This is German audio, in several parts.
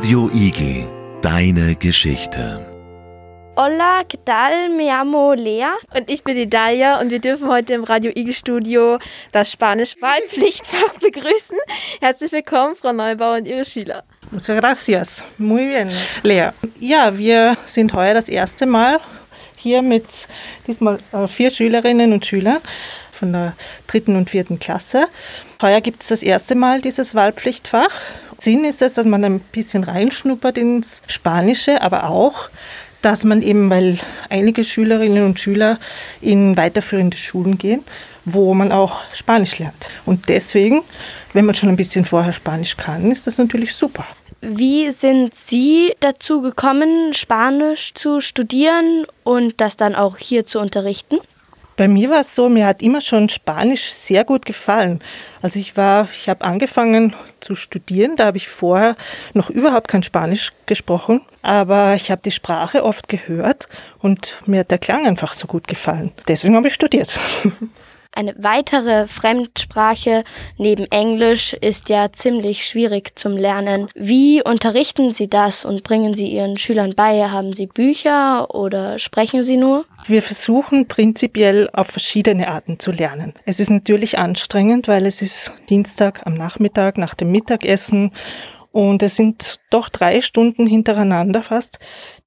Radio Igel, deine Geschichte. Hola, ¿qué tal? Me llamo Lea und ich bin die Dalia und wir dürfen heute im Radio Igel Studio das Spanisch-Wahlpflichtfach begrüßen. Herzlich willkommen, Frau Neubauer und Ihre Schüler. Muchas gracias. Muy bien, Lea. Ja, wir sind heuer das erste Mal hier mit diesmal äh, vier Schülerinnen und Schülern von der dritten und vierten Klasse. Heuer gibt es das erste Mal dieses Wahlpflichtfach. Sinn ist es, dass man ein bisschen reinschnuppert ins Spanische, aber auch, dass man eben, weil einige Schülerinnen und Schüler in weiterführende Schulen gehen, wo man auch Spanisch lernt. Und deswegen, wenn man schon ein bisschen vorher Spanisch kann, ist das natürlich super. Wie sind Sie dazu gekommen, Spanisch zu studieren und das dann auch hier zu unterrichten? Bei mir war es so, mir hat immer schon Spanisch sehr gut gefallen. Also ich war, ich habe angefangen zu studieren, da habe ich vorher noch überhaupt kein Spanisch gesprochen, aber ich habe die Sprache oft gehört und mir hat der Klang einfach so gut gefallen. Deswegen habe ich studiert. Eine weitere Fremdsprache neben Englisch ist ja ziemlich schwierig zum Lernen. Wie unterrichten Sie das und bringen Sie Ihren Schülern bei? Haben Sie Bücher oder sprechen Sie nur? Wir versuchen prinzipiell auf verschiedene Arten zu lernen. Es ist natürlich anstrengend, weil es ist Dienstag am Nachmittag nach dem Mittagessen und es sind doch drei Stunden hintereinander fast,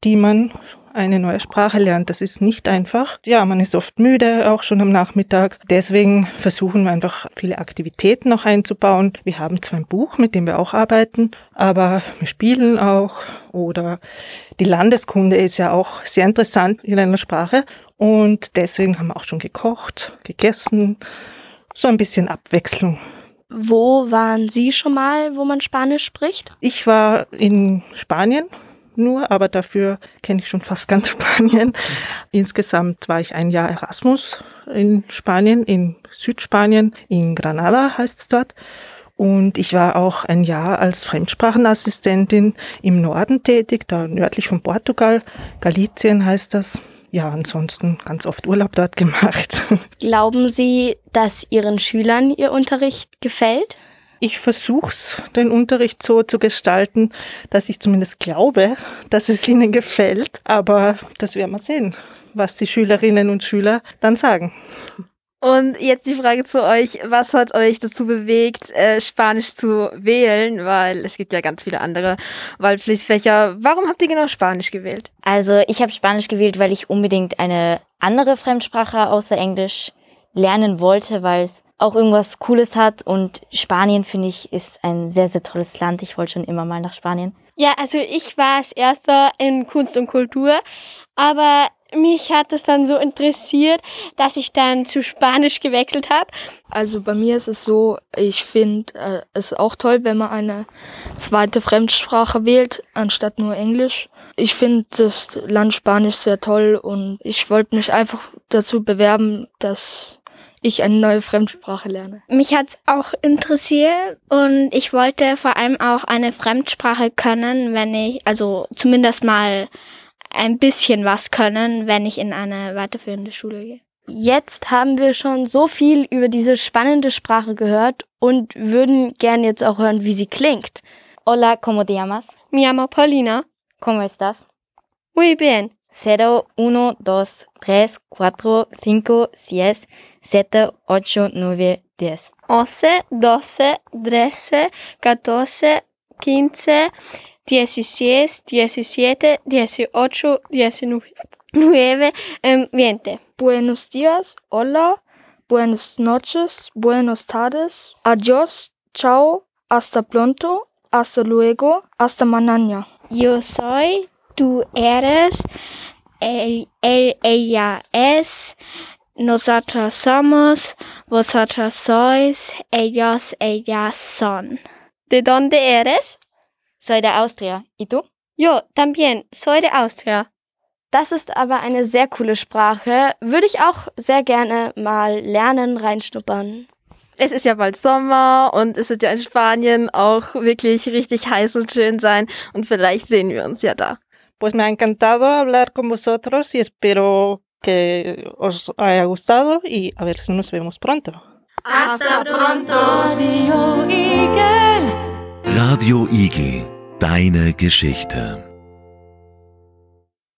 die man eine neue Sprache lernt. Das ist nicht einfach. Ja, man ist oft müde, auch schon am Nachmittag. Deswegen versuchen wir einfach viele Aktivitäten noch einzubauen. Wir haben zwar ein Buch, mit dem wir auch arbeiten, aber wir spielen auch oder die Landeskunde ist ja auch sehr interessant in einer Sprache und deswegen haben wir auch schon gekocht, gegessen, so ein bisschen Abwechslung. Wo waren Sie schon mal, wo man Spanisch spricht? Ich war in Spanien nur, aber dafür kenne ich schon fast ganz Spanien. Insgesamt war ich ein Jahr Erasmus in Spanien, in Südspanien, in Granada heißt es dort. Und ich war auch ein Jahr als Fremdsprachenassistentin im Norden tätig, da nördlich von Portugal. Galicien heißt das. Ja, ansonsten ganz oft Urlaub dort gemacht. Glauben Sie, dass Ihren Schülern Ihr Unterricht gefällt? ich versuche den Unterricht so zu gestalten, dass ich zumindest glaube, dass es ihnen gefällt. Aber das werden wir sehen, was die Schülerinnen und Schüler dann sagen. Und jetzt die Frage zu euch, was hat euch dazu bewegt, äh, Spanisch zu wählen? Weil es gibt ja ganz viele andere Wahlpflichtfächer. Warum habt ihr genau Spanisch gewählt? Also ich habe Spanisch gewählt, weil ich unbedingt eine andere Fremdsprache außer Englisch lernen wollte, weil es auch irgendwas Cooles hat. Und Spanien, finde ich, ist ein sehr, sehr tolles Land. Ich wollte schon immer mal nach Spanien. Ja, also ich war als erster in Kunst und Kultur, aber mich hat es dann so interessiert, dass ich dann zu Spanisch gewechselt habe. Also bei mir ist es so, ich finde äh, es auch toll, wenn man eine zweite Fremdsprache wählt, anstatt nur Englisch. Ich finde das Land Spanisch sehr toll und ich wollte mich einfach dazu bewerben, dass ich eine neue Fremdsprache lerne. Mich hat's auch interessiert und ich wollte vor allem auch eine Fremdsprache können, wenn ich, also zumindest mal ein bisschen was können, wenn ich in eine weiterführende Schule gehe. Jetzt haben wir schon so viel über diese spannende Sprache gehört und würden gern jetzt auch hören, wie sie klingt. Hola, ¿cómo te llamas? Me llamo Paulina. ¿Cómo estás? Muy bien. 0, 1, 2, 3, 4, 5, 6, 7, 8, 9, 10. 11, 12, 13, 14, 15, 16, 17, 18, 19, 20. Buenos días, hola, buenas noches, buenas tardes, adiós, chao, hasta pronto, hasta luego, hasta mañana. Yo soy, tú eres, él, él, ella es, nosotros somos, vosotros sois, ellos, ellas son. ¿De dónde eres? Soy de Austria. ¿Y tú? Yo también, soy de Austria. Das ist aber eine sehr coole Sprache. Würde ich auch sehr gerne mal lernen, reinschnuppern. Es ist ja bald Sommer und es wird ja in Spanien auch wirklich richtig heiß und schön sein und vielleicht sehen wir uns ja da. Pues me ha encantado hablar con vosotros y espero que os haya gustado y a ver si nos vemos pronto. Hasta pronto. Radio Igel. Radio Igel Deine Geschichte.